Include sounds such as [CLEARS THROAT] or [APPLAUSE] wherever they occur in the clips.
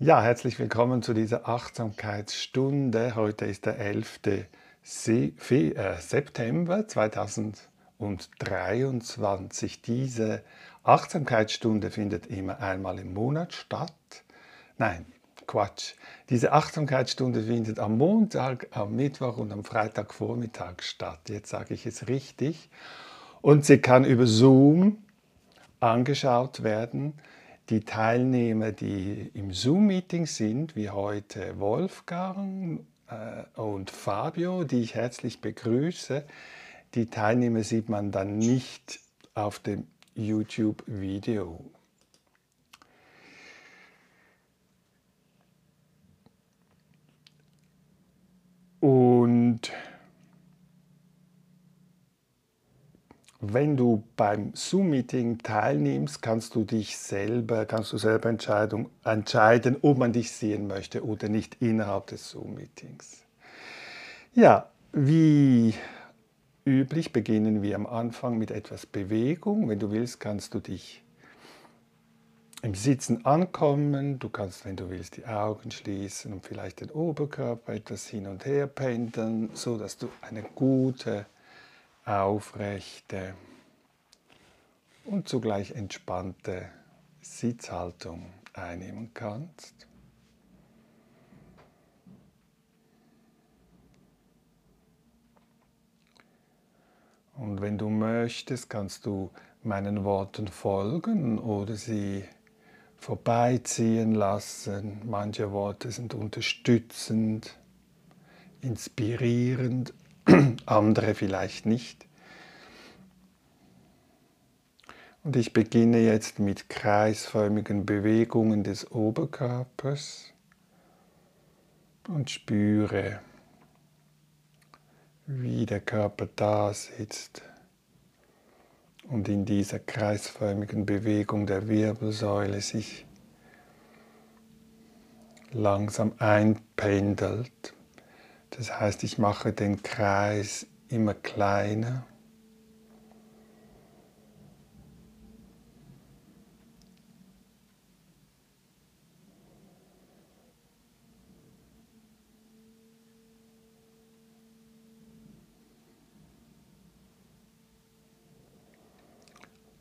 Ja, herzlich willkommen zu dieser Achtsamkeitsstunde. Heute ist der 11. Se Fe äh, September 2023. Diese Achtsamkeitsstunde findet immer einmal im Monat statt. Nein, Quatsch. Diese Achtsamkeitsstunde findet am Montag, am Mittwoch und am Freitagvormittag statt. Jetzt sage ich es richtig. Und sie kann über Zoom angeschaut werden. Die Teilnehmer, die im Zoom-Meeting sind, wie heute Wolfgang äh, und Fabio, die ich herzlich begrüße, die Teilnehmer sieht man dann nicht auf dem YouTube-Video. Und wenn du beim Zoom-Meeting teilnimmst, kannst du dich selber, kannst du selber entscheiden, ob man dich sehen möchte oder nicht innerhalb des Zoom-Meetings. Ja, wie üblich beginnen wir am Anfang mit etwas Bewegung. Wenn du willst, kannst du dich im Sitzen ankommen. Du kannst, wenn du willst, die Augen schließen und vielleicht den Oberkörper etwas hin und her pendeln, so dass du eine gute aufrechte und zugleich entspannte Sitzhaltung einnehmen kannst. Und wenn du möchtest, kannst du meinen Worten folgen oder sie vorbeiziehen lassen. Manche Worte sind unterstützend, inspirierend andere vielleicht nicht. Und ich beginne jetzt mit kreisförmigen Bewegungen des Oberkörpers und spüre, wie der Körper da sitzt und in dieser kreisförmigen Bewegung der Wirbelsäule sich langsam einpendelt. Das heißt, ich mache den Kreis immer kleiner.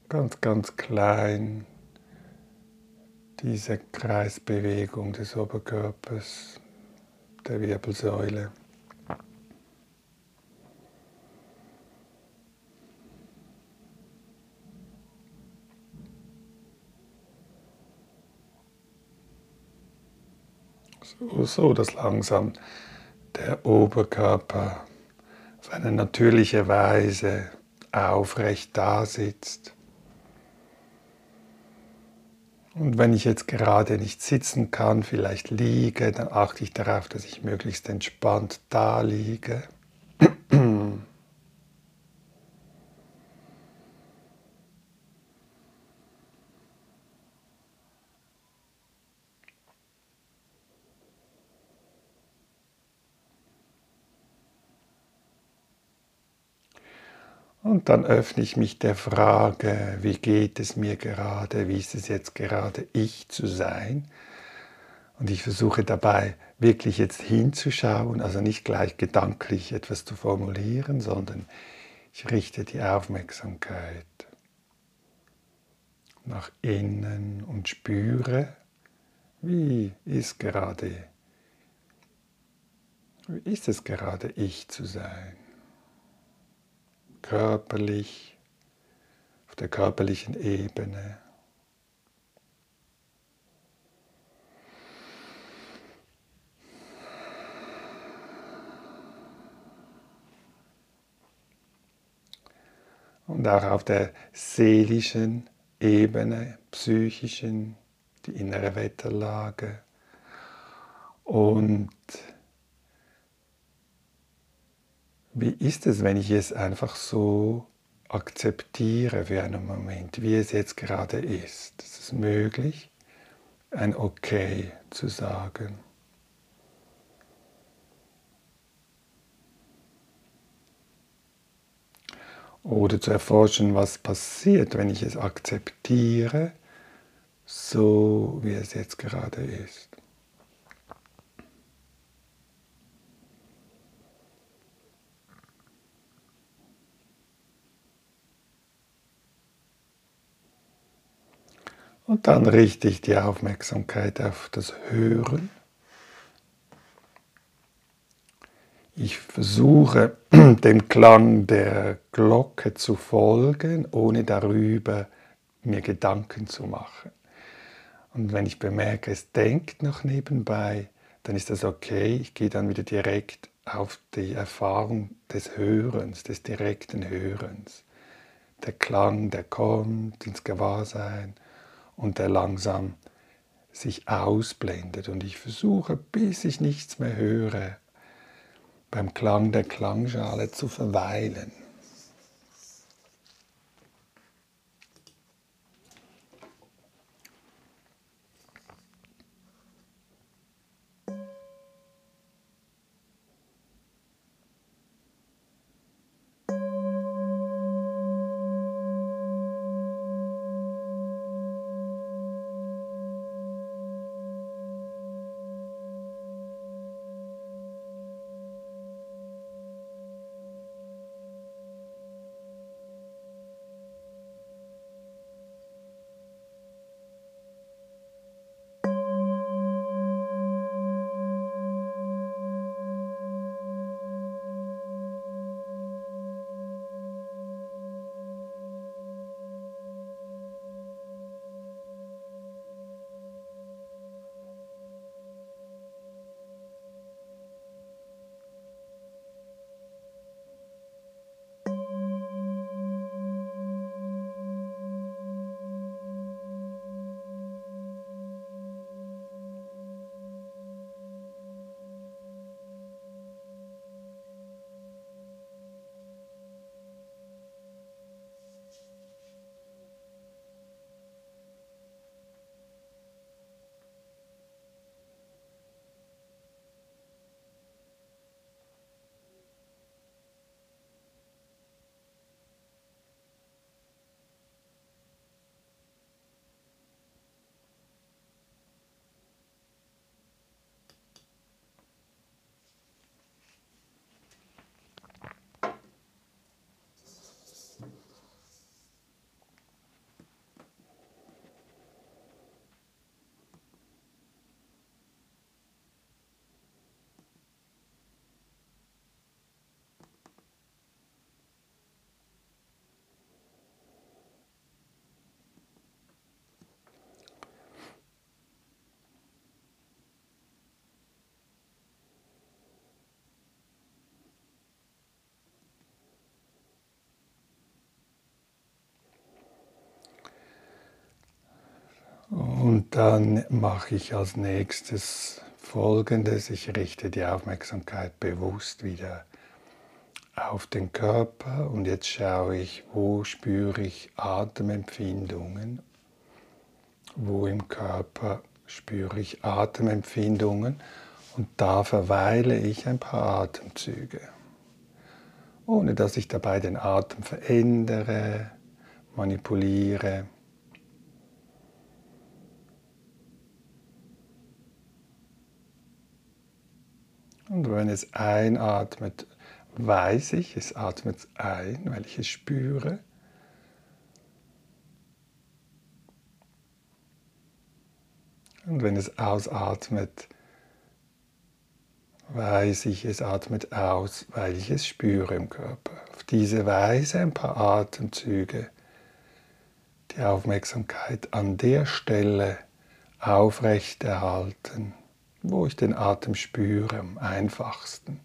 Ganz, ganz klein diese Kreisbewegung des Oberkörpers, der Wirbelsäule. So, so, dass langsam der Oberkörper auf eine natürliche Weise aufrecht da sitzt. Und wenn ich jetzt gerade nicht sitzen kann, vielleicht liege, dann achte ich darauf, dass ich möglichst entspannt da liege. Und dann öffne ich mich der Frage, wie geht es mir gerade, wie ist es jetzt gerade ich zu sein. Und ich versuche dabei wirklich jetzt hinzuschauen, also nicht gleich gedanklich etwas zu formulieren, sondern ich richte die Aufmerksamkeit nach innen und spüre, wie ist gerade, wie ist es gerade ich zu sein körperlich, auf der körperlichen Ebene. Und auch auf der seelischen Ebene, psychischen, die innere Wetterlage. Und Wie ist es, wenn ich es einfach so akzeptiere für einen Moment, wie es jetzt gerade ist? Ist es möglich, ein Okay zu sagen? Oder zu erforschen, was passiert, wenn ich es akzeptiere, so wie es jetzt gerade ist. Und dann richte ich die Aufmerksamkeit auf das Hören. Ich versuche [CLEARS THROAT] dem Klang der Glocke zu folgen, ohne darüber mir Gedanken zu machen. Und wenn ich bemerke, es denkt noch nebenbei, dann ist das okay. Ich gehe dann wieder direkt auf die Erfahrung des Hörens, des direkten Hörens. Der Klang, der kommt ins Gewahrsein und der langsam sich ausblendet. Und ich versuche, bis ich nichts mehr höre, beim Klang der Klangschale zu verweilen. Und dann mache ich als nächstes Folgendes. Ich richte die Aufmerksamkeit bewusst wieder auf den Körper und jetzt schaue ich, wo spüre ich Atemempfindungen, wo im Körper spüre ich Atemempfindungen und da verweile ich ein paar Atemzüge, ohne dass ich dabei den Atem verändere, manipuliere. Und wenn es einatmet, weiß ich, es atmet ein, weil ich es spüre. Und wenn es ausatmet, weiß ich, es atmet aus, weil ich es spüre im Körper. Auf diese Weise ein paar Atemzüge, die Aufmerksamkeit an der Stelle aufrechterhalten wo ich den Atem spüre, am einfachsten.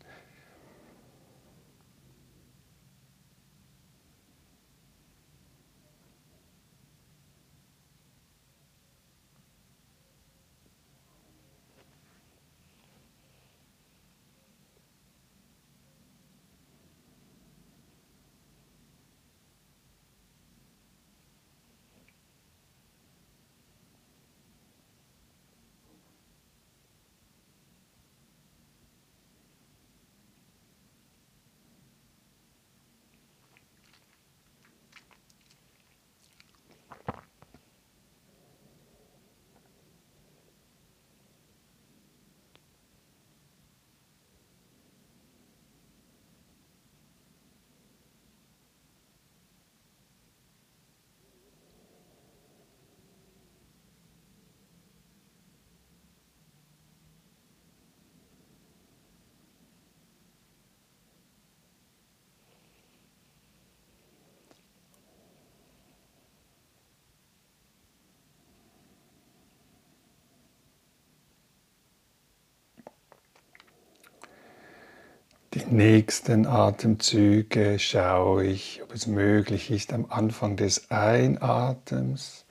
Nächsten Atemzüge schaue ich, ob es möglich ist, am Anfang des Einatems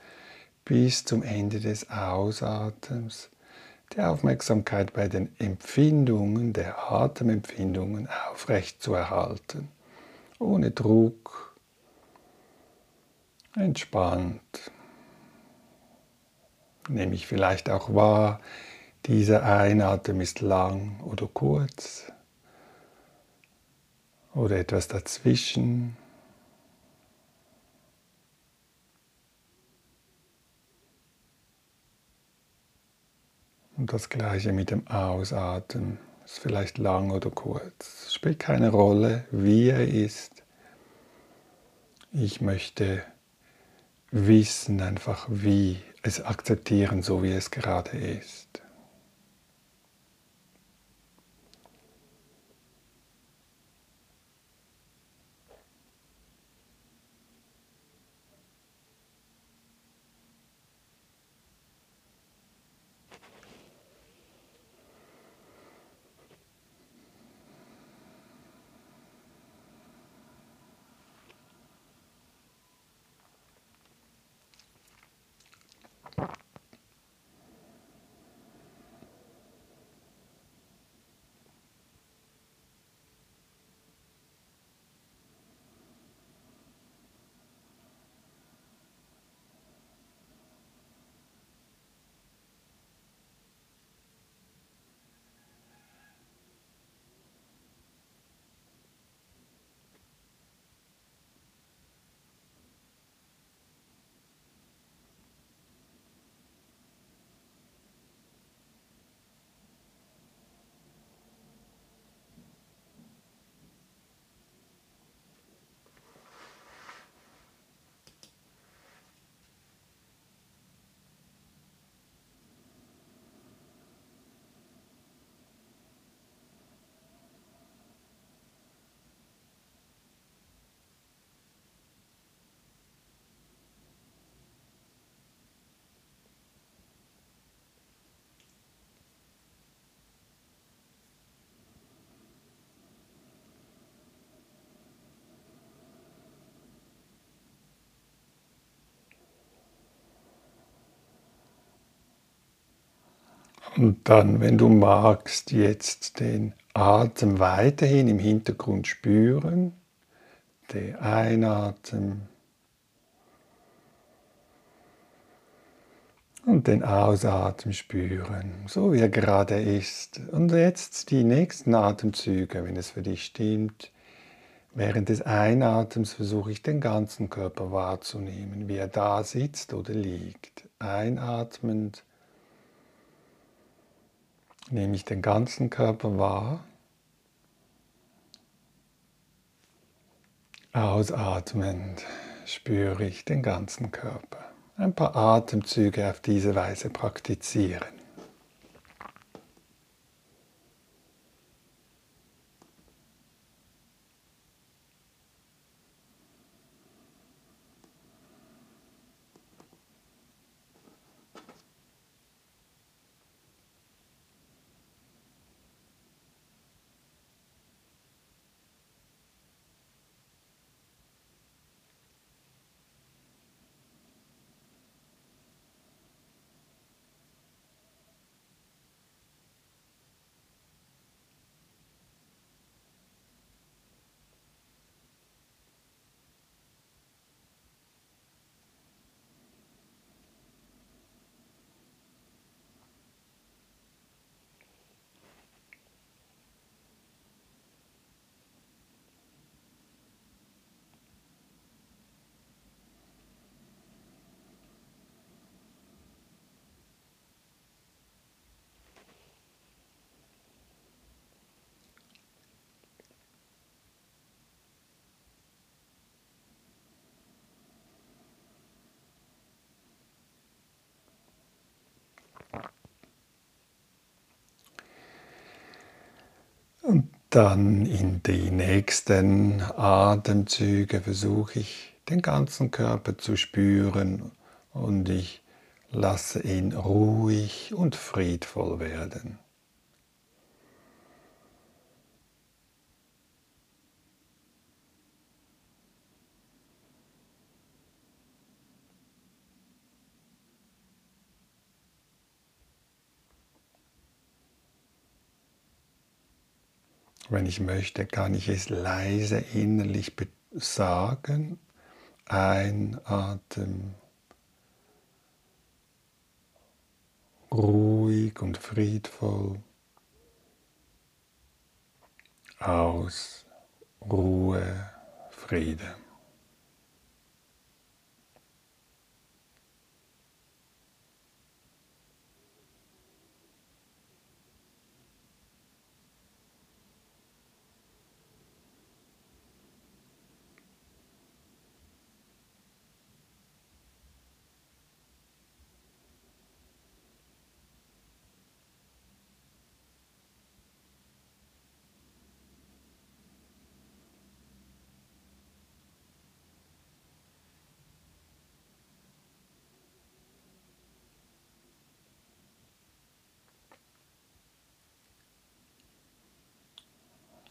bis zum Ende des Ausatems die Aufmerksamkeit bei den Empfindungen, der Atemempfindungen aufrecht zu erhalten, ohne Druck, entspannt. Nehme ich vielleicht auch wahr, dieser Einatem ist lang oder kurz oder etwas dazwischen. Und das gleiche mit dem Ausatmen. Ist vielleicht lang oder kurz. Spielt keine Rolle, wie er ist. Ich möchte wissen einfach, wie es akzeptieren, so wie es gerade ist. Und dann, wenn du magst, jetzt den Atem weiterhin im Hintergrund spüren, der Einatmen und den Ausatmen spüren, so wie er gerade ist. Und jetzt die nächsten Atemzüge, wenn es für dich stimmt. Während des Einatems versuche ich den ganzen Körper wahrzunehmen, wie er da sitzt oder liegt. Einatmend nehme ich den ganzen Körper wahr. Ausatmend spüre ich den ganzen Körper. Ein paar Atemzüge auf diese Weise praktizieren. Und dann in die nächsten Atemzüge versuche ich den ganzen Körper zu spüren und ich lasse ihn ruhig und friedvoll werden. Wenn ich möchte, kann ich es leise innerlich sagen. Einatmen. Ruhig und friedvoll. Aus Ruhe, Friede.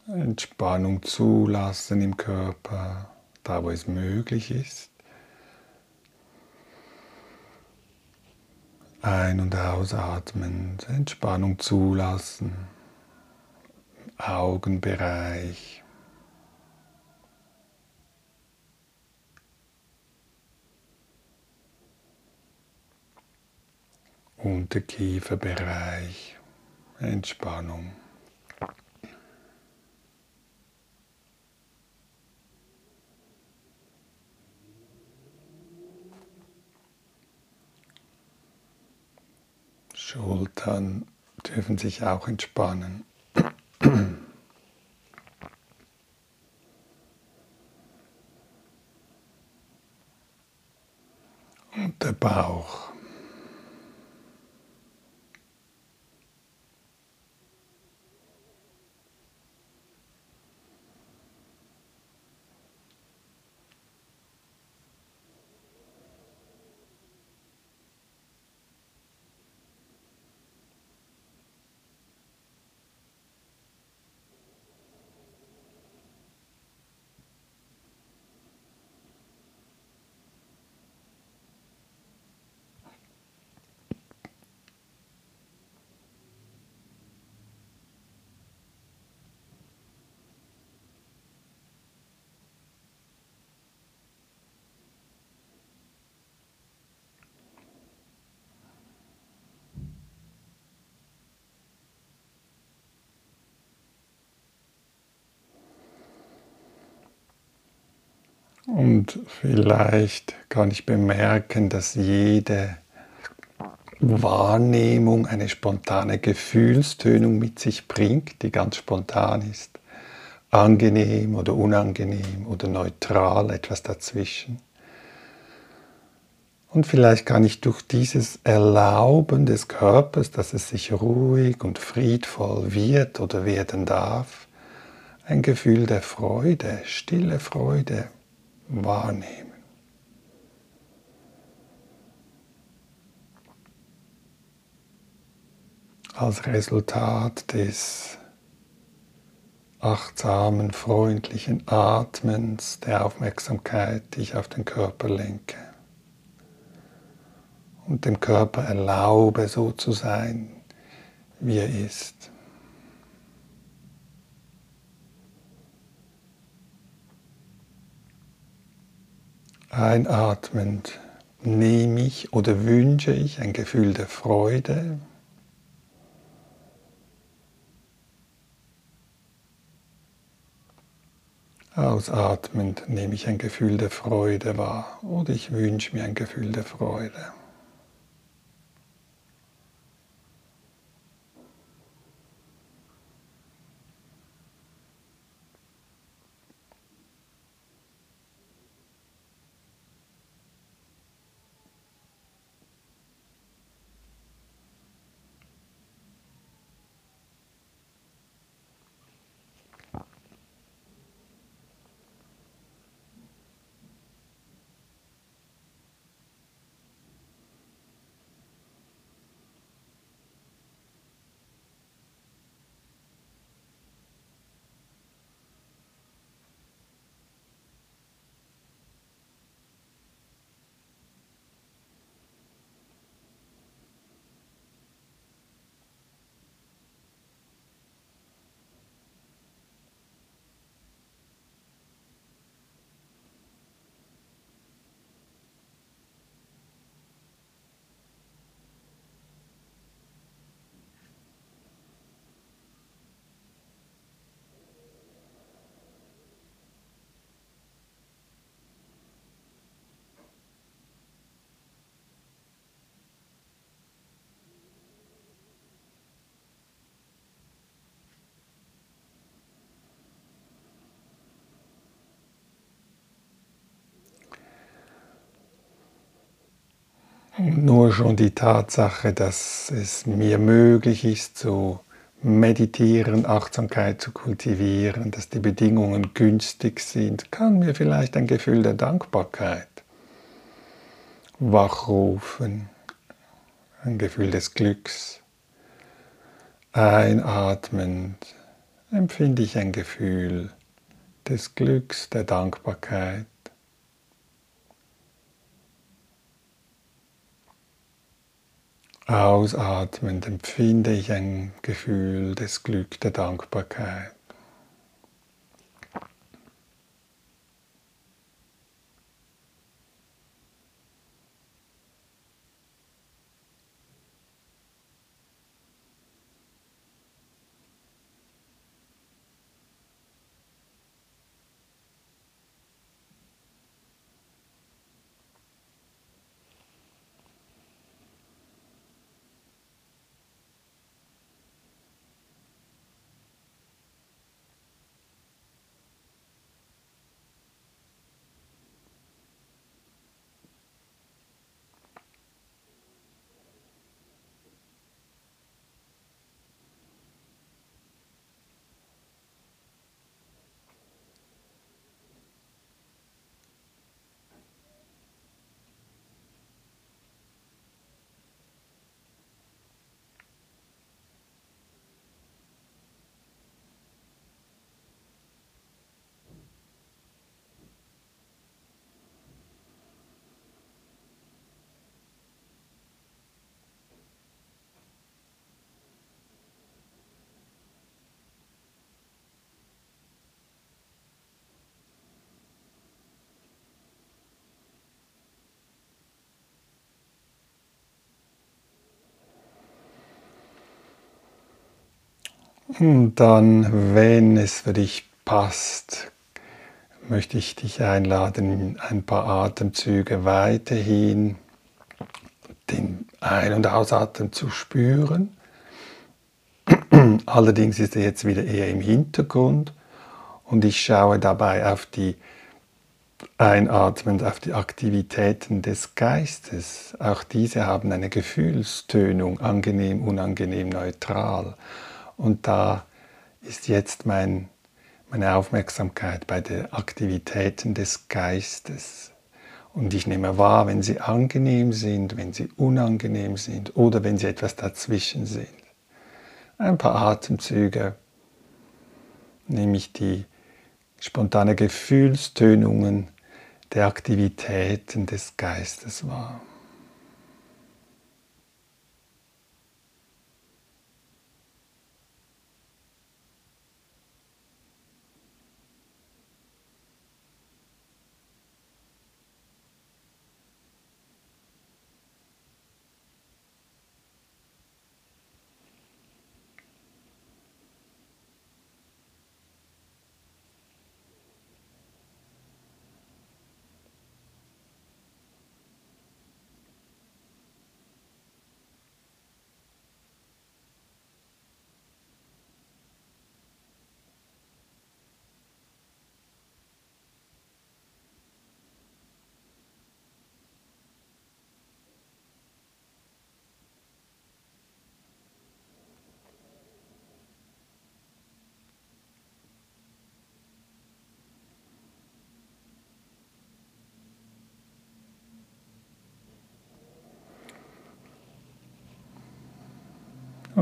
Entspannung zulassen im Körper, da wo es möglich ist. Ein- und ausatmen, Entspannung zulassen, Augenbereich. Unterkieferbereich, Entspannung. Schultern dürfen sich auch entspannen. Und der Bauch. Und vielleicht kann ich bemerken, dass jede Wahrnehmung eine spontane Gefühlstönung mit sich bringt, die ganz spontan ist, angenehm oder unangenehm oder neutral, etwas dazwischen. Und vielleicht kann ich durch dieses Erlauben des Körpers, dass es sich ruhig und friedvoll wird oder werden darf, ein Gefühl der Freude, stille Freude wahrnehmen. Als Resultat des achtsamen, freundlichen Atmens, der Aufmerksamkeit, die ich auf den Körper lenke und dem Körper erlaube, so zu sein, wie er ist. Einatmend nehme ich oder wünsche ich ein Gefühl der Freude. Ausatmend nehme ich ein Gefühl der Freude wahr oder ich wünsche mir ein Gefühl der Freude. Nur schon die Tatsache, dass es mir möglich ist, zu meditieren, Achtsamkeit zu kultivieren, dass die Bedingungen günstig sind, kann mir vielleicht ein Gefühl der Dankbarkeit wachrufen, ein Gefühl des Glücks. Einatmend empfinde ich ein Gefühl des Glücks, der Dankbarkeit. Ausatmend empfinde ich ein Gefühl des Glücks, der Dankbarkeit. Und dann, wenn es für dich passt, möchte ich dich einladen, ein paar Atemzüge weiterhin den Ein- und Ausatmen zu spüren. [CLEARS THROAT] Allerdings ist er jetzt wieder eher im Hintergrund und ich schaue dabei auf die Einatmend auf die Aktivitäten des Geistes. Auch diese haben eine Gefühlstönung, angenehm, unangenehm, neutral. Und da ist jetzt mein, meine Aufmerksamkeit bei den Aktivitäten des Geistes. Und ich nehme wahr, wenn sie angenehm sind, wenn sie unangenehm sind oder wenn sie etwas dazwischen sind. Ein paar Atemzüge nehme ich die spontane Gefühlstönungen der Aktivitäten des Geistes wahr.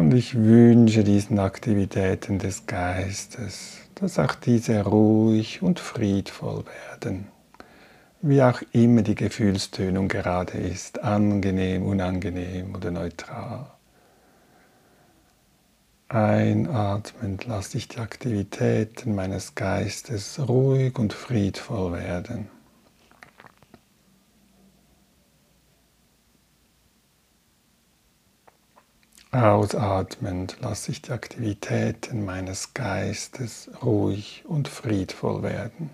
Und ich wünsche diesen Aktivitäten des Geistes, dass auch diese ruhig und friedvoll werden, wie auch immer die Gefühlstönung gerade ist, angenehm, unangenehm oder neutral. Einatmend lasse ich die Aktivitäten meines Geistes ruhig und friedvoll werden. Ausatmend lasse ich die Aktivitäten meines Geistes ruhig und friedvoll werden.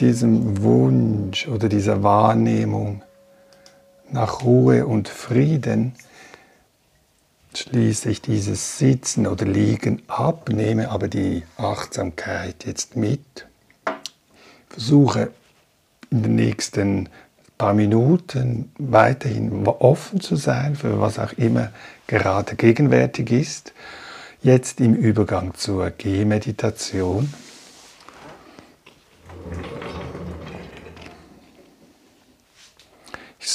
Diesem Wunsch oder dieser Wahrnehmung nach Ruhe und Frieden schließe ich dieses Sitzen oder Liegen ab, nehme aber die Achtsamkeit jetzt mit, versuche in den nächsten paar Minuten weiterhin offen zu sein für was auch immer gerade gegenwärtig ist. Jetzt im Übergang zur Gehmeditation. Ich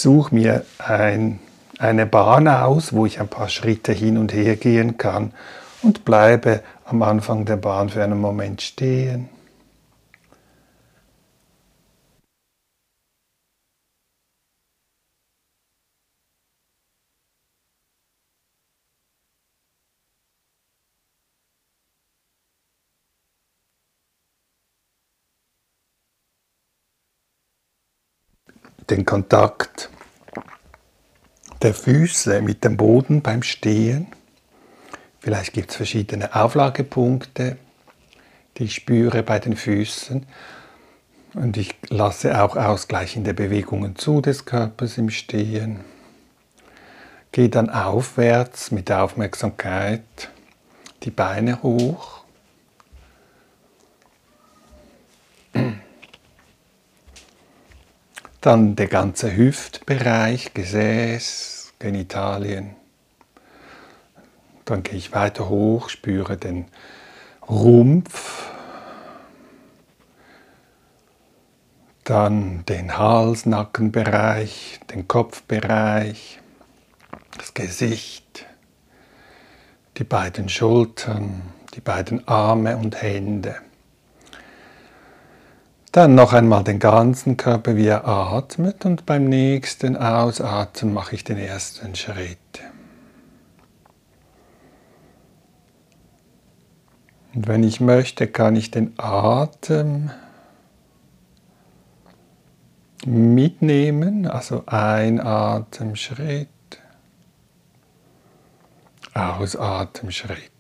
suche mir ein, eine Bahn aus, wo ich ein paar Schritte hin und her gehen kann und bleibe am Anfang der Bahn für einen Moment stehen. den Kontakt der Füße mit dem Boden beim Stehen. Vielleicht gibt es verschiedene Auflagepunkte, die ich spüre bei den Füßen. Und ich lasse auch ausgleichende Bewegungen zu des Körpers im Stehen. Gehe dann aufwärts mit der Aufmerksamkeit die Beine hoch Dann der ganze Hüftbereich, Gesäß, Genitalien. Dann gehe ich weiter hoch, spüre den Rumpf. Dann den Hals, Nackenbereich, den Kopfbereich, das Gesicht, die beiden Schultern, die beiden Arme und Hände. Dann noch einmal den ganzen Körper, wie er atmet und beim nächsten Ausatmen mache ich den ersten Schritt. Und wenn ich möchte, kann ich den Atem mitnehmen, also Einatemschritt, Ausatemschritt.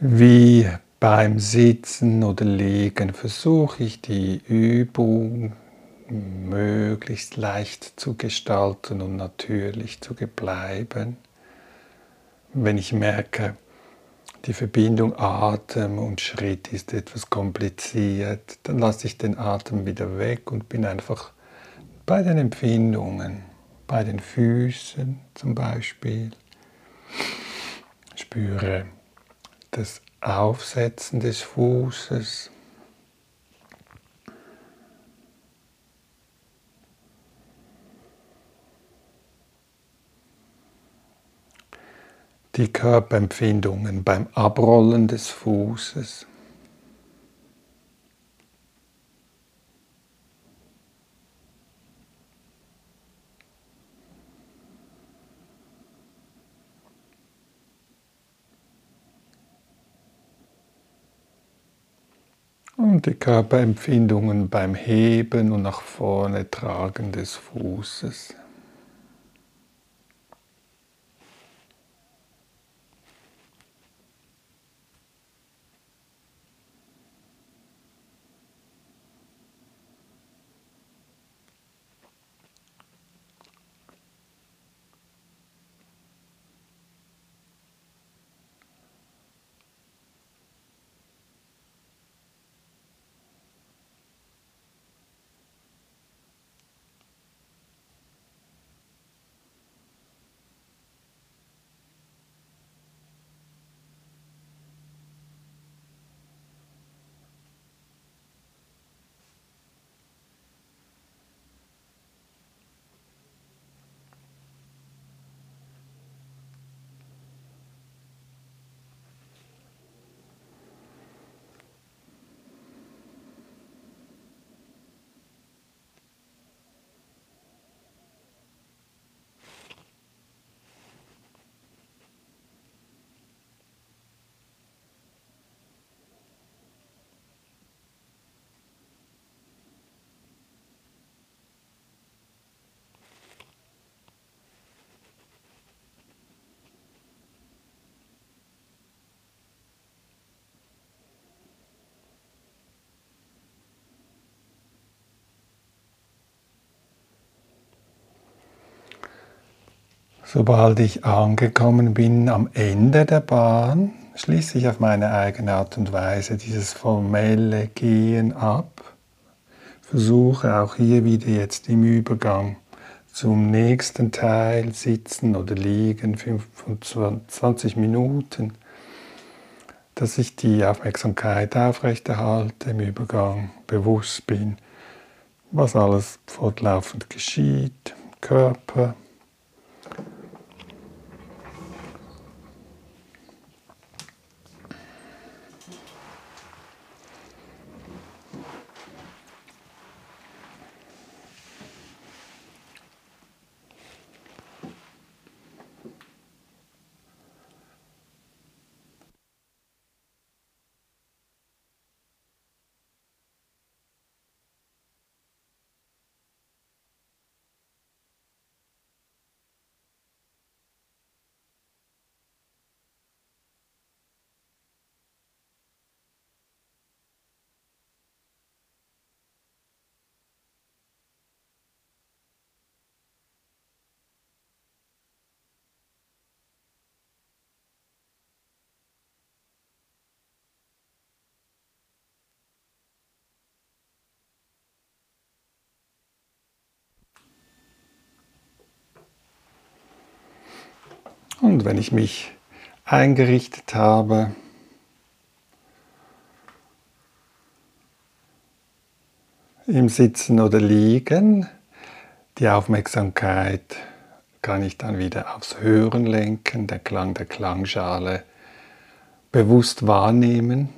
Wie beim Sitzen oder Liegen versuche ich die Übung möglichst leicht zu gestalten und natürlich zu bleiben. Wenn ich merke, die Verbindung Atem und Schritt ist etwas kompliziert, dann lasse ich den Atem wieder weg und bin einfach bei den Empfindungen, bei den Füßen zum Beispiel. Spüre das Aufsetzen des Fußes. Die Körperempfindungen beim Abrollen des Fußes. Und die Körperempfindungen beim Heben und nach vorne tragen des Fußes. Sobald ich angekommen bin am Ende der Bahn, schließe ich auf meine eigene Art und Weise dieses formelle Gehen ab. Versuche auch hier wieder jetzt im Übergang zum nächsten Teil sitzen oder liegen, 25 Minuten, dass ich die Aufmerksamkeit aufrechterhalte, im Übergang bewusst bin, was alles fortlaufend geschieht, Körper, Und wenn ich mich eingerichtet habe, im Sitzen oder Liegen, die Aufmerksamkeit kann ich dann wieder aufs Hören lenken, der Klang der Klangschale bewusst wahrnehmen.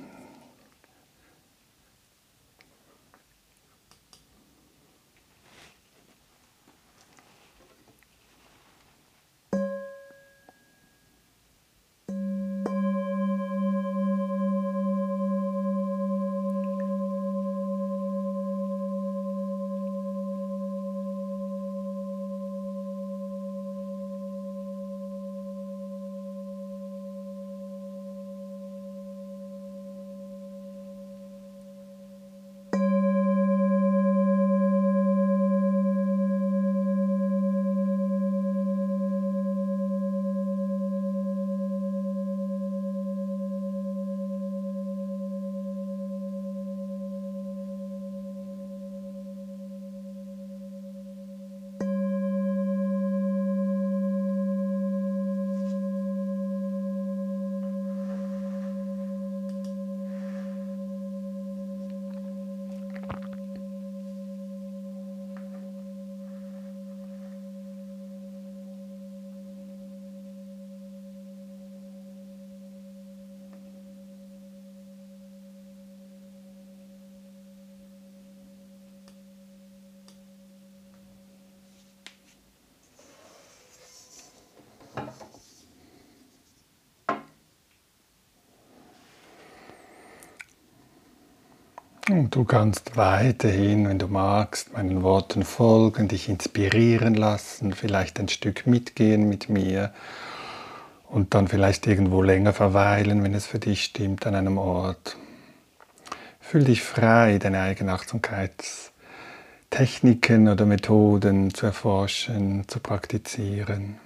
Du kannst weiterhin, wenn du magst, meinen Worten folgen, dich inspirieren lassen, vielleicht ein Stück mitgehen mit mir und dann vielleicht irgendwo länger verweilen, wenn es für dich stimmt, an einem Ort. Fühl dich frei, deine eigene Achtsamkeitstechniken oder Methoden zu erforschen, zu praktizieren.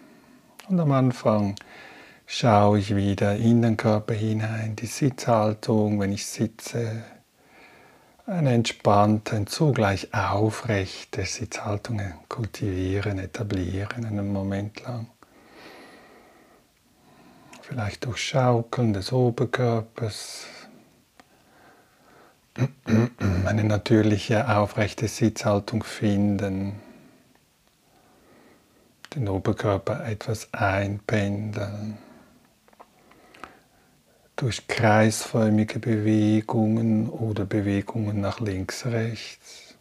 Und am Anfang schaue ich wieder in den Körper hinein, die Sitzhaltung, wenn ich sitze, eine entspannte zugleich aufrechte Sitzhaltung kultivieren, etablieren einen Moment lang. Vielleicht durch Schaukeln des Oberkörpers. Eine natürliche aufrechte Sitzhaltung finden. Den Oberkörper etwas einpendeln durch kreisförmige Bewegungen oder Bewegungen nach links, rechts.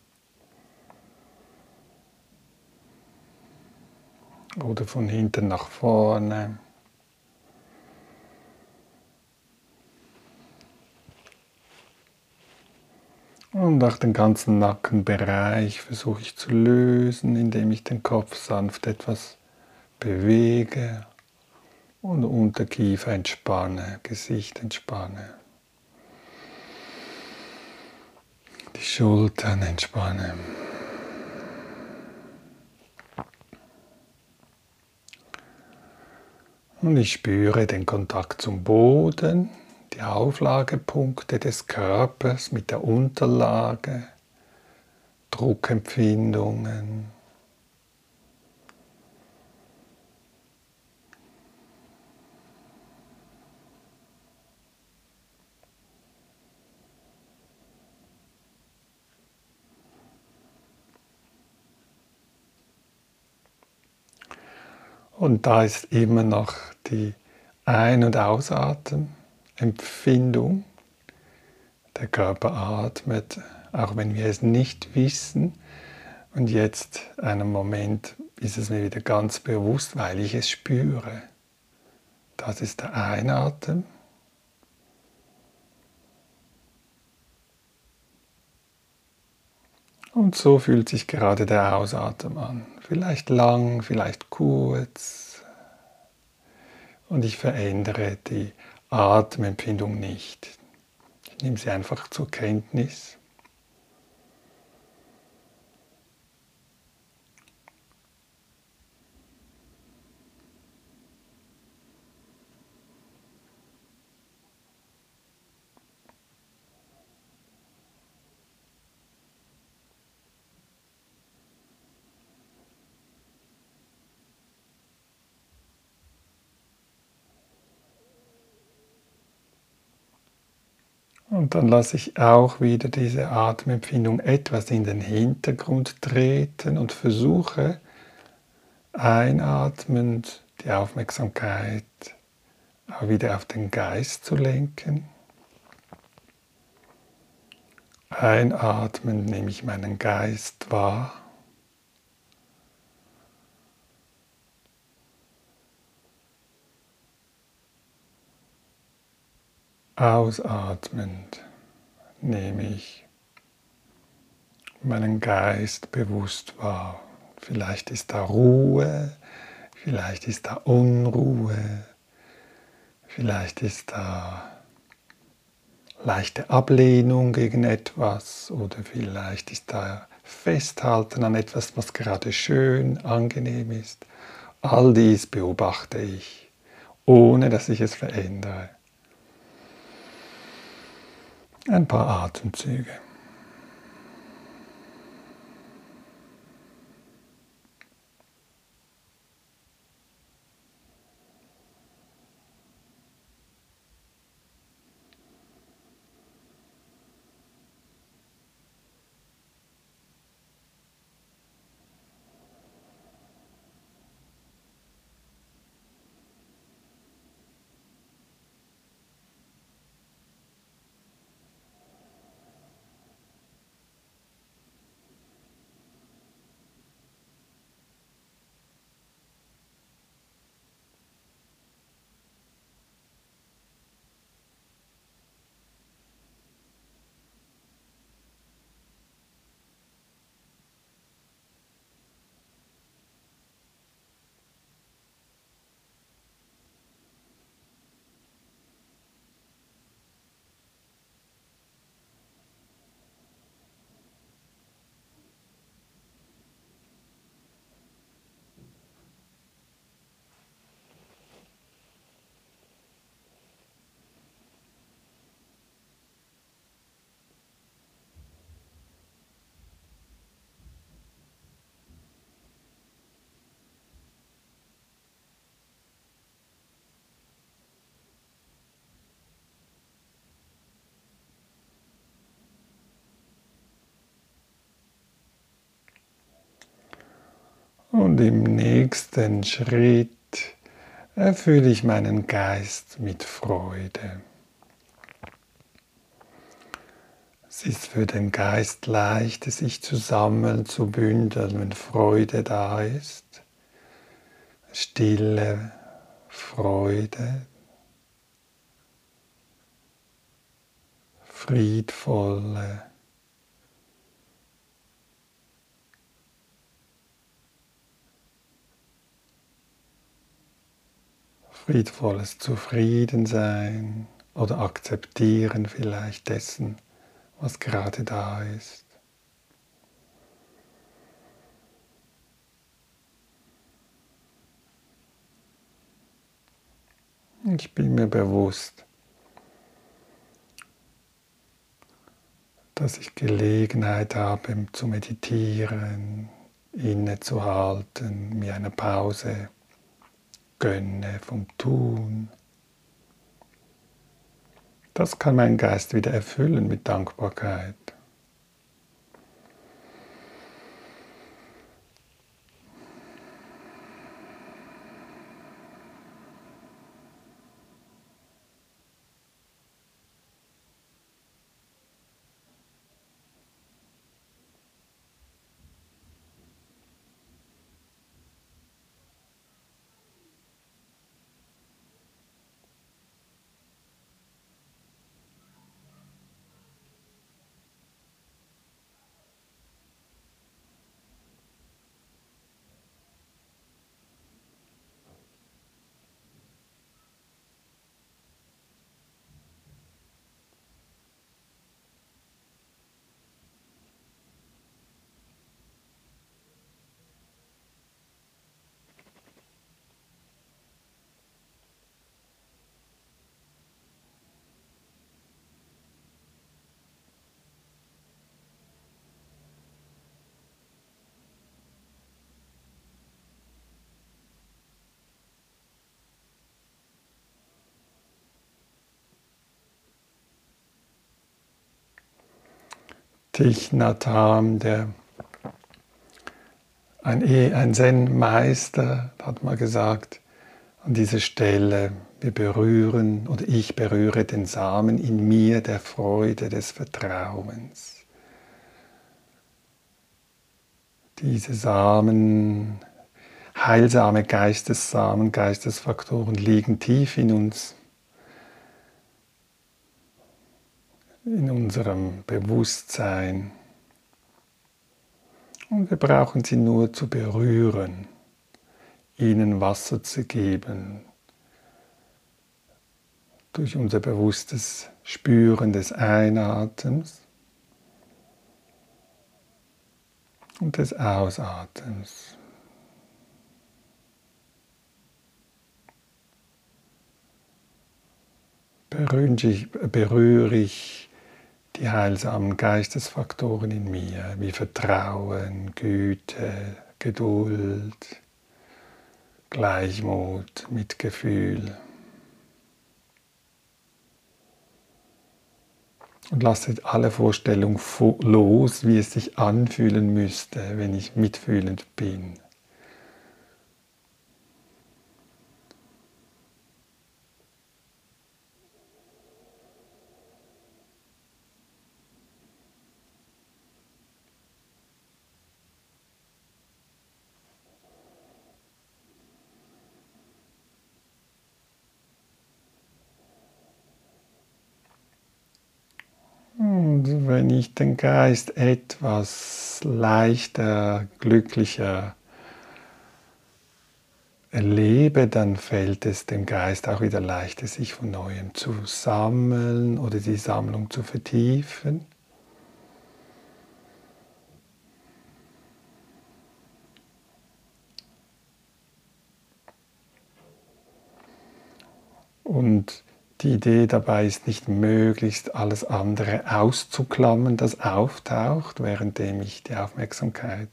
Oder von hinten nach vorne. Und auch den ganzen Nackenbereich versuche ich zu lösen, indem ich den Kopf sanft etwas bewege und Unterkiefer entspanne, Gesicht entspanne. Die Schultern entspanne. Und ich spüre den Kontakt zum Boden, die Auflagepunkte des Körpers mit der Unterlage, Druckempfindungen. Und da ist immer noch die Ein- und Ausatemempfindung. Der Körper atmet, auch wenn wir es nicht wissen. Und jetzt, einen Moment, ist es mir wieder ganz bewusst, weil ich es spüre. Das ist der Einatmen. Und so fühlt sich gerade der Ausatmen an. Vielleicht lang, vielleicht kurz. Und ich verändere die Atemempfindung nicht. Ich nehme sie einfach zur Kenntnis. Und dann lasse ich auch wieder diese Atemempfindung etwas in den Hintergrund treten und versuche einatmend die Aufmerksamkeit auch wieder auf den Geist zu lenken. Einatmend nehme ich meinen Geist wahr. Ausatmend nehme ich meinen Geist bewusst wahr. Vielleicht ist da Ruhe, vielleicht ist da Unruhe, vielleicht ist da leichte Ablehnung gegen etwas oder vielleicht ist da Festhalten an etwas, was gerade schön, angenehm ist. All dies beobachte ich, ohne dass ich es verändere. Ein paar Atemzüge. Und im nächsten Schritt erfülle ich meinen Geist mit Freude. Es ist für den Geist leicht, sich zu sammeln, zu bündeln, wenn Freude da ist. Stille Freude, friedvolle friedvolles Zufriedensein oder Akzeptieren vielleicht dessen, was gerade da ist. Ich bin mir bewusst, dass ich Gelegenheit habe zu meditieren, innezuhalten, mir eine Pause gönne vom Tun. Das kann mein Geist wieder erfüllen mit Dankbarkeit. Thich der ein, e, ein Zen-Meister hat mal gesagt, an dieser Stelle, wir berühren oder ich berühre den Samen in mir der Freude des Vertrauens. Diese Samen, heilsame Geistessamen, Geistesfaktoren liegen tief in uns in unserem Bewusstsein. Und wir brauchen sie nur zu berühren, ihnen Wasser zu geben, durch unser bewusstes Spüren des Einatems und des Ausatems. Berühre ich die heilsamen Geistesfaktoren in mir, wie Vertrauen, Güte, Geduld, Gleichmut, Mitgefühl. Und lasse alle Vorstellungen los, wie es sich anfühlen müsste, wenn ich mitfühlend bin. Und wenn ich den Geist etwas leichter, glücklicher erlebe, dann fällt es dem Geist auch wieder leichter, sich von neuem zu sammeln oder die Sammlung zu vertiefen. Und die Idee dabei ist nicht möglichst alles andere auszuklammern, das auftaucht, währenddem ich die Aufmerksamkeit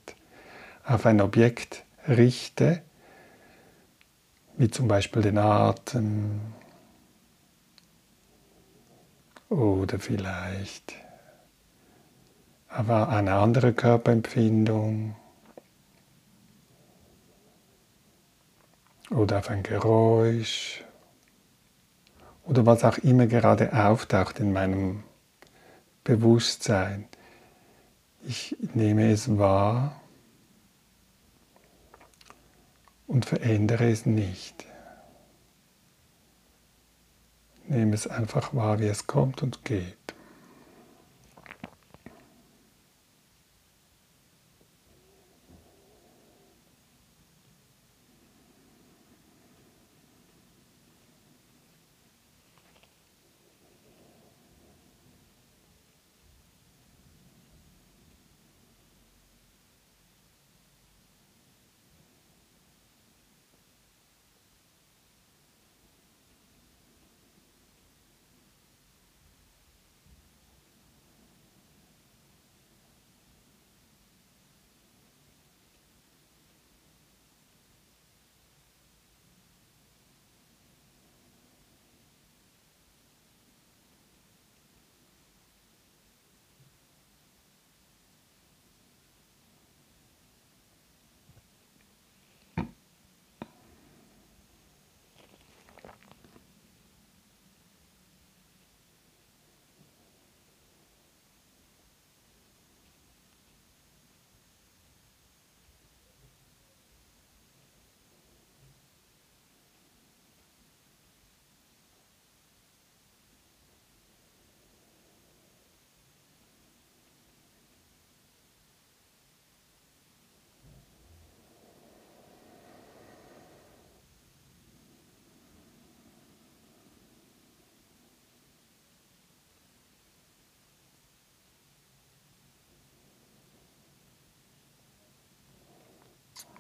auf ein Objekt richte, wie zum Beispiel den Atem oder vielleicht aber eine andere Körperempfindung oder auf ein Geräusch oder was auch immer gerade auftaucht in meinem Bewusstsein. Ich nehme es wahr und verändere es nicht. Nehme es einfach wahr, wie es kommt und geht.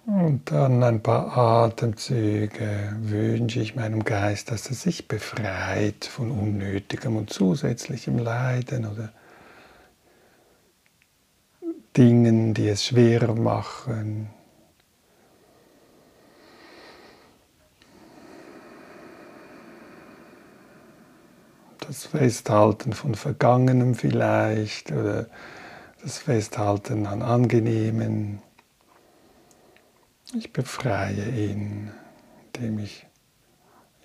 Und dann ein paar Atemzüge wünsche ich meinem Geist, dass er sich befreit von unnötigem und zusätzlichem Leiden oder Dingen, die es schwerer machen. Das Festhalten von Vergangenem vielleicht oder das Festhalten an Angenehmen. Ich befreie ihn, indem ich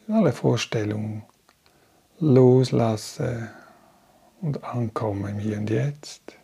alle Vorstellungen loslasse und ankomme im Hier und Jetzt.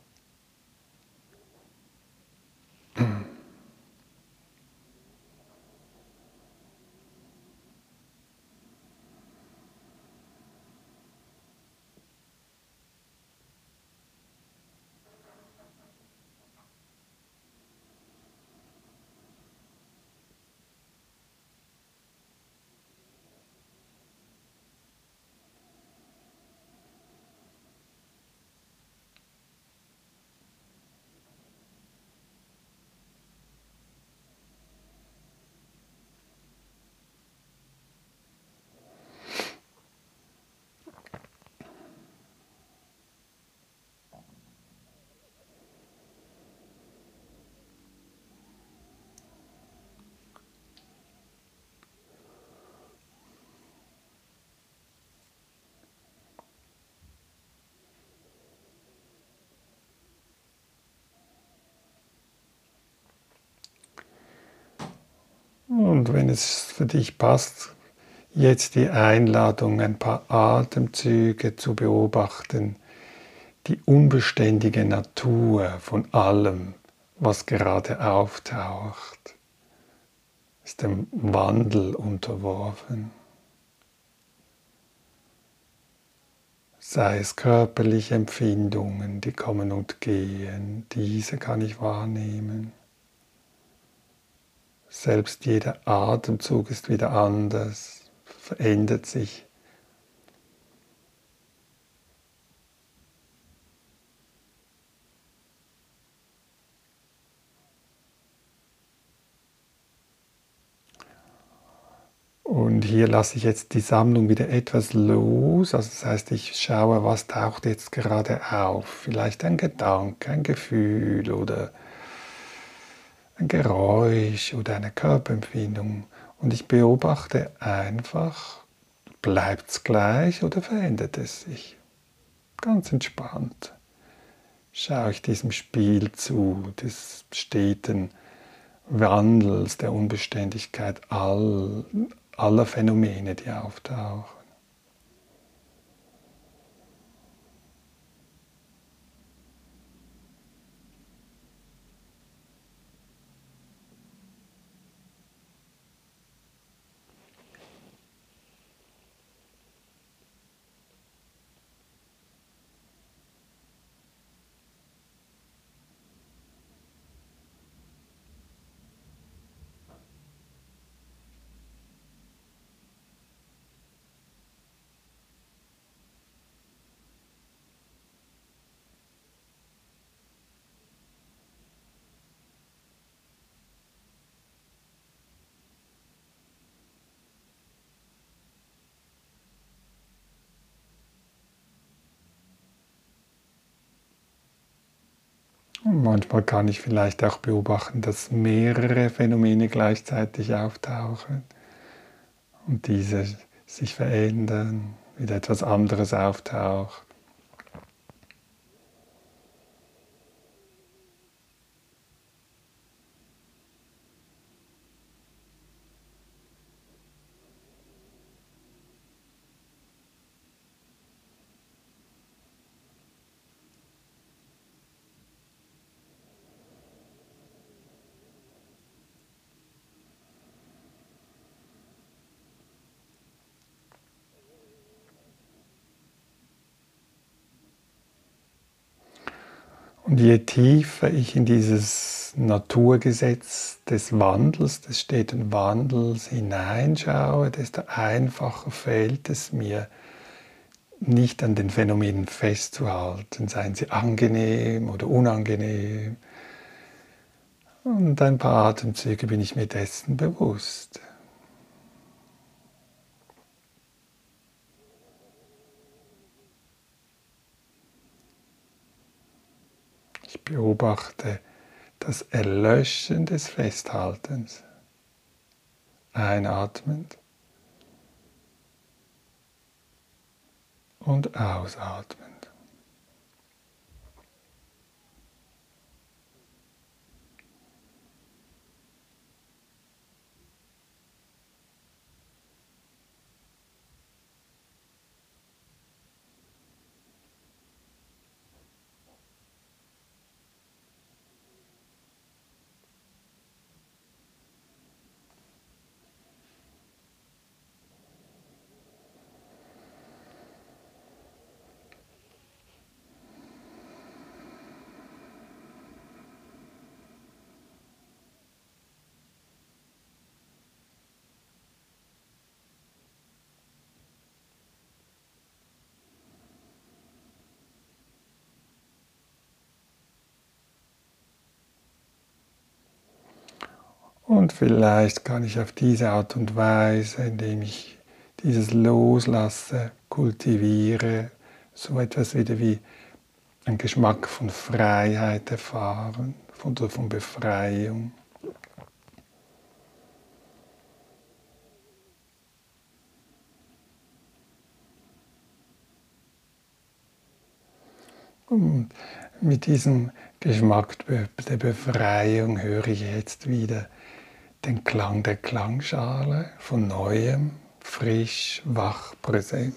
Und wenn es für dich passt, jetzt die Einladung, ein paar Atemzüge zu beobachten, die unbeständige Natur von allem, was gerade auftaucht, ist dem Wandel unterworfen. Sei es körperliche Empfindungen, die kommen und gehen, diese kann ich wahrnehmen. Selbst jeder Atemzug ist wieder anders, verändert sich. Und hier lasse ich jetzt die Sammlung wieder etwas los. Also das heißt, ich schaue, was taucht jetzt gerade auf. Vielleicht ein Gedanke, ein Gefühl oder ein Geräusch oder eine Körperempfindung und ich beobachte einfach, bleibt es gleich oder verändert es sich. Ganz entspannt schaue ich diesem Spiel zu, des steten Wandels, der Unbeständigkeit all, aller Phänomene, die auftauchen. Manchmal kann ich vielleicht auch beobachten, dass mehrere Phänomene gleichzeitig auftauchen und diese sich verändern, wieder etwas anderes auftaucht. Je tiefer ich in dieses Naturgesetz des Wandels, des steten Wandels hineinschaue, desto einfacher fällt es mir, nicht an den Phänomenen festzuhalten, seien sie angenehm oder unangenehm, Und ein paar Atemzüge bin ich mir dessen bewusst. Beobachte das Erlöschen des Festhaltens. Einatmend und ausatmend. Und vielleicht kann ich auf diese Art und Weise, indem ich dieses Loslasse, kultiviere, so etwas wieder wie ein Geschmack von Freiheit erfahren, von, von Befreiung. Und mit diesem Geschmack der Befreiung höre ich jetzt wieder den Klang der Klangschale von neuem, frisch, wach, präsent.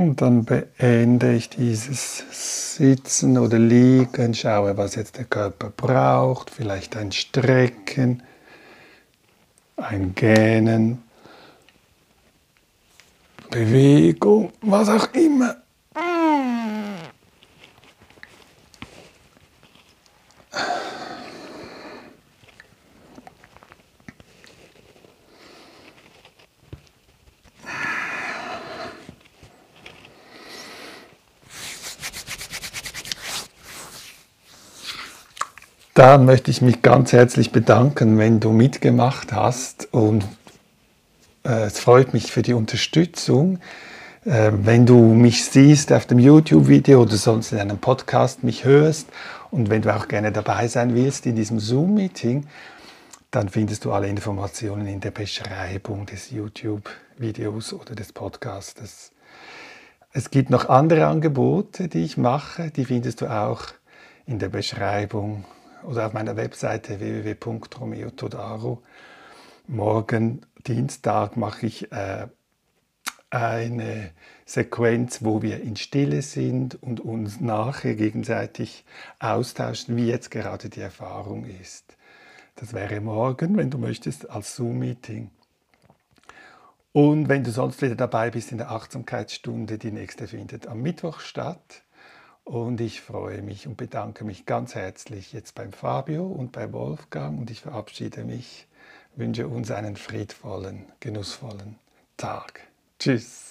Und dann beende ich dieses Sitzen oder Liegen, schaue, was jetzt der Körper braucht, vielleicht ein Strecken, ein Gähnen, Bewegung, was auch immer. Dann möchte ich mich ganz herzlich bedanken, wenn du mitgemacht hast und äh, es freut mich für die Unterstützung. Äh, wenn du mich siehst auf dem YouTube-Video oder sonst in einem Podcast mich hörst und wenn du auch gerne dabei sein willst in diesem Zoom-Meeting, dann findest du alle Informationen in der Beschreibung des YouTube-Videos oder des Podcastes. Es gibt noch andere Angebote, die ich mache, die findest du auch in der Beschreibung oder auf meiner Webseite www.romeotodaro. Morgen Dienstag mache ich äh, eine Sequenz, wo wir in Stille sind und uns nachher gegenseitig austauschen, wie jetzt gerade die Erfahrung ist. Das wäre morgen, wenn du möchtest, als Zoom-Meeting. Und wenn du sonst wieder dabei bist in der Achtsamkeitsstunde, die nächste findet am Mittwoch statt. Und ich freue mich und bedanke mich ganz herzlich jetzt beim Fabio und bei Wolfgang und ich verabschiede mich, wünsche uns einen friedvollen, genussvollen Tag. Tschüss.